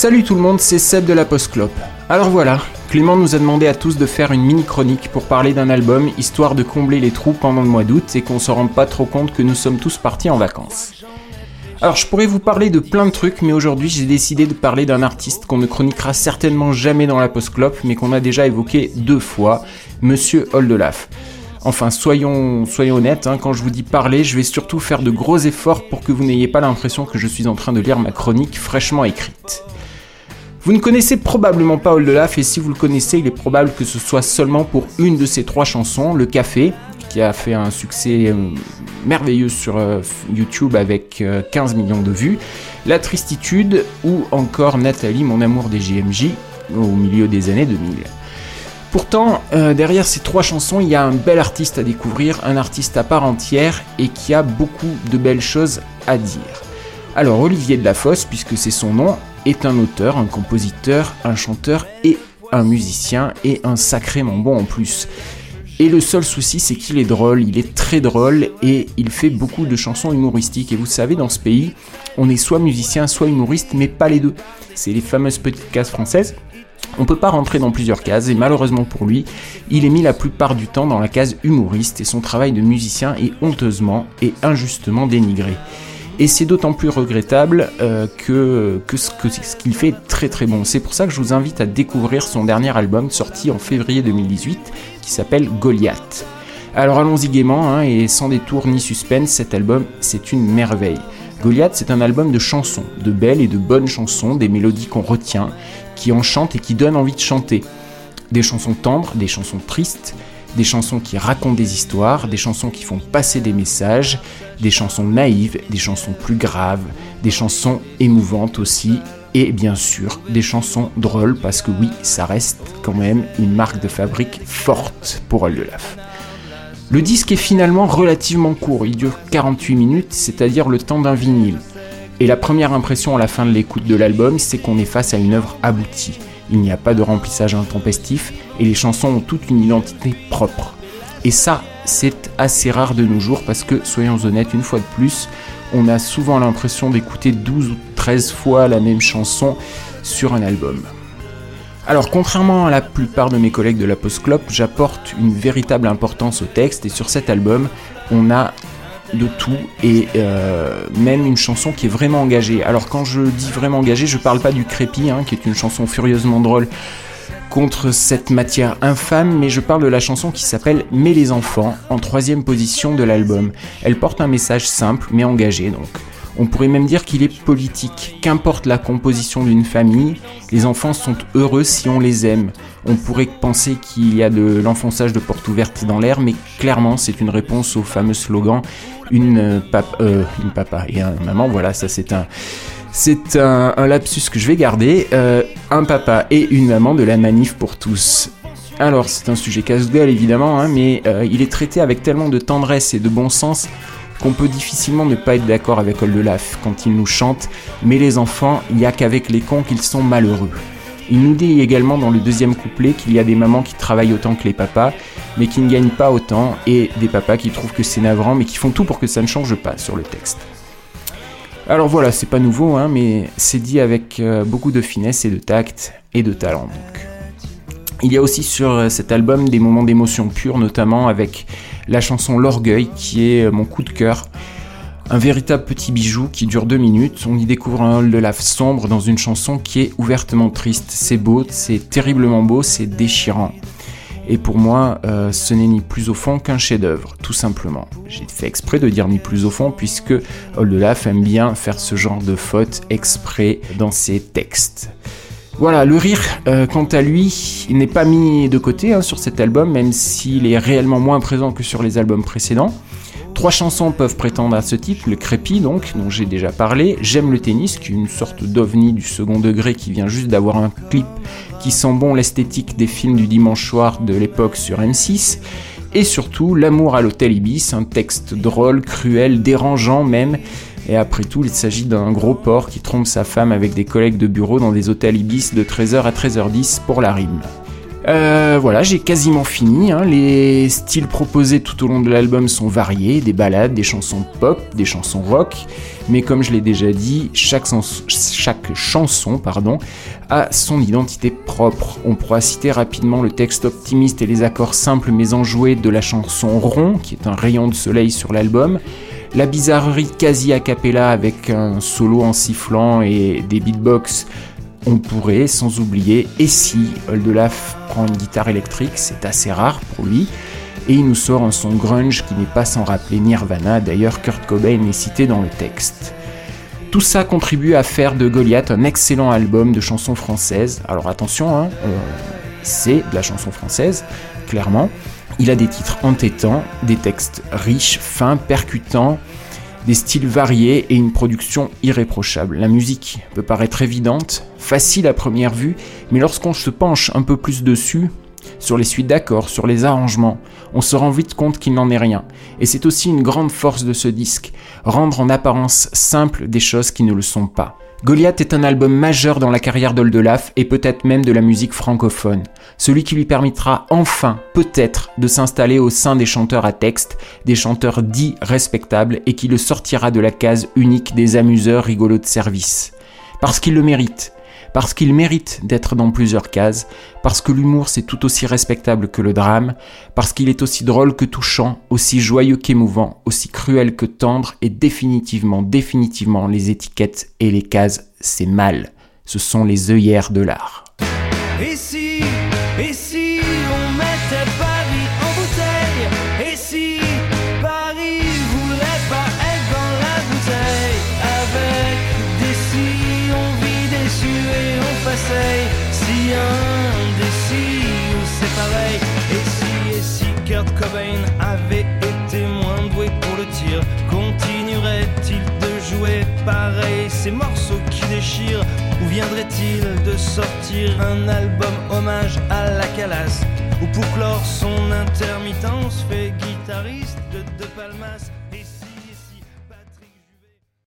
Salut tout le monde, c'est Seb de la Postclope. Alors voilà, Clément nous a demandé à tous de faire une mini chronique pour parler d'un album, histoire de combler les trous pendant le mois d'août et qu'on se rende pas trop compte que nous sommes tous partis en vacances. Alors je pourrais vous parler de plein de trucs, mais aujourd'hui j'ai décidé de parler d'un artiste qu'on ne chroniquera certainement jamais dans la Postclope, mais qu'on a déjà évoqué deux fois, Monsieur Oldelaf. Enfin, soyons, soyons honnêtes, hein, quand je vous dis parler, je vais surtout faire de gros efforts pour que vous n'ayez pas l'impression que je suis en train de lire ma chronique fraîchement écrite. Vous ne connaissez probablement pas Oldelaf et si vous le connaissez, il est probable que ce soit seulement pour une de ses trois chansons, Le Café, qui a fait un succès euh, merveilleux sur euh, YouTube avec 15 euh, millions de vues, La Tristitude ou encore Nathalie, mon amour des JMJ, au milieu des années 2000. Pourtant, derrière ces trois chansons, il y a un bel artiste à découvrir, un artiste à part entière et qui a beaucoup de belles choses à dire. Alors Olivier de la Fosse, puisque c'est son nom, est un auteur, un compositeur, un chanteur et un musicien et un sacrément bon en plus. Et le seul souci, c'est qu'il est drôle, il est très drôle et il fait beaucoup de chansons humoristiques. Et vous savez, dans ce pays, on est soit musicien, soit humoriste, mais pas les deux. C'est les fameuses petites cases françaises. On peut pas rentrer dans plusieurs cases et malheureusement pour lui, il est mis la plupart du temps dans la case humoriste et son travail de musicien est honteusement et injustement dénigré. Et c'est d'autant plus regrettable euh, que, ce, qu'il fait est très très bon. C'est pour ça que je vous invite à découvrir son dernier album sorti en février 2018 qui s'appelle Goliath. Alors allons-y gaiement hein, et sans détour ni suspense, cet album c'est une merveille. Goliath c'est un album de chansons, de belles et de bonnes chansons, des mélodies qu'on retient, qui enchantent et qui donnent envie de chanter. Des chansons tendres, des chansons tristes, des chansons qui racontent des histoires, des chansons qui font passer des messages, des chansons naïves, des chansons plus graves, des chansons émouvantes aussi, et bien sûr des chansons drôles parce que oui, ça reste quand même une marque de fabrique forte pour Oldelaf. Le disque est finalement relativement court, il dure 48 minutes, c'est-à-dire le temps d'un vinyle. Et la première impression à la fin de l'écoute de l'album, c'est qu'on est face à une œuvre aboutie il n'y a pas de remplissage intempestif et les chansons ont toute une identité propre. Et ça, c'est assez rare de nos jours parce que, soyons honnêtes, une fois de plus, on a souvent l'impression d'écouter 12 ou 13 fois la même chanson sur un album. Alors contrairement à la plupart de mes collègues de la post-clope, j'apporte une véritable importance au texte et sur cet album, on a de tout et euh, même une chanson qui est vraiment engagée. Alors quand je dis vraiment engagée, je parle pas du Crépi, hein, qui est une chanson furieusement drôle contre cette matière infâme, mais je parle de la chanson qui s'appelle Mais les enfants, en troisième position de l'album. Elle porte un message simple mais engagé donc. On pourrait même dire qu'il est politique. Qu'importe la composition d'une famille, les enfants sont heureux si on les aime. On pourrait penser qu'il y a de l'enfonçage de porte ouverte dans l'air, mais clairement c'est une réponse au fameux slogan une, papa, euh, une papa et un maman. Voilà, ça c'est un... C'est un, lapsus que je vais garder. Euh, un papa et une maman de la manif pour tous. Alors, c'est un sujet casse-gueule évidemment, hein, mais euh, il est traité avec tellement de tendresse et de bon sens qu'on peut difficilement ne pas être d'accord avec Oldelaf quand il nous chante Mais les enfants, il n'y a qu'avec les cons qu'ils sont malheureux. Il nous dit également dans le deuxième couplet qu'il y a des mamans qui travaillent autant que les papas, mais qui ne gagnent pas autant, et des papas qui trouvent que c'est navrant, mais qui font tout pour que ça ne change pas sur le texte. Alors voilà, c'est pas nouveau, hein, mais c'est dit avec euh, beaucoup de finesse et de tact et de talent. Il y a aussi sur euh, cet album des moments d'émotion pure, notamment avec la chanson L'Orgueil, qui est euh, mon coup de cœur. Un véritable petit bijou qui dure deux minutes. On y découvre un de lave sombre dans une chanson qui est ouvertement triste. C'est beau, c'est terriblement beau, c'est déchirant. Et pour moi, euh, ce n'est ni plus au fond qu'un chef-d'œuvre, tout simplement. J'ai fait exprès de dire ni plus au fond, puisque Oldelaf aime bien faire ce genre de fautes exprès dans ses textes. Voilà, le rire, euh, quant à lui, il n'est pas mis de côté hein, sur cet album, même s'il est réellement moins présent que sur les albums précédents. Trois chansons peuvent prétendre à ce titre, le Crépi donc, dont j'ai déjà parlé, J'aime le tennis, qui est une sorte d'ovni du second degré qui vient juste d'avoir un clip qui sent bon l'esthétique des films du dimanche soir de l'époque sur M6, et surtout L'amour à l'hôtel Ibis, un texte drôle, cruel, dérangeant même, et après tout, il s'agit d'un gros porc qui trompe sa femme avec des collègues de bureau dans des hôtels Ibis de 13h à 13h10 pour la rime. Euh, voilà, j'ai quasiment fini. Hein. Les styles proposés tout au long de l'album sont variés, des ballades, des chansons pop, des chansons rock. Mais comme je l'ai déjà dit, chaque, chanson pardon, a son identité propre. On pourra citer rapidement le texte optimiste et les accords simples mais enjoués de la chanson Rond, qui est un rayon de soleil sur l'album. La bizarrerie quasi a cappella avec un solo en sifflant et des beatbox on pourrait, sans oublier, et si Oldelaf prend une guitare électrique, c'est assez rare pour lui, et il nous sort un son grunge qui n'est pas sans rappeler Nirvana, d'ailleurs Kurt Cobain est cité dans le texte. Tout ça contribue à faire de Goliath un excellent album de chansons françaises. Alors attention, hein, c'est de la chanson française, clairement. Il a des titres entêtants, des textes riches, fins, percutants, des styles variés et une production irréprochable. La musique peut paraître évidente, facile à première vue, mais lorsqu'on se penche un peu plus dessus, sur les suites d'accords, sur les arrangements, on se rend vite compte qu'il n'en est rien. Et c'est aussi une grande force de ce disque, rendre en apparence simple des choses qui ne le sont pas. Goliath est un album majeur dans la carrière d'Oldelaf et peut-être même de la musique francophone. Celui qui lui permettra enfin, peut-être, de s'installer au sein des chanteurs à texte, des chanteurs dits respectables et qui le sortira de la case unique des amuseurs rigolos de service. Parce qu'il le mérite parce qu'il mérite d'être dans plusieurs cases, parce que l'humour c'est tout aussi respectable que le drame, parce qu'il est aussi drôle que touchant, aussi joyeux qu'émouvant, aussi cruel que tendre, et définitivement, définitivement, les étiquettes et les cases, c'est mal. Ce sont les œillères de l'art. Ces morceaux qui déchirent Ou viendrait-il de sortir un album hommage à la calasse Ou pour clore son intermittence fait guitariste de De Palmas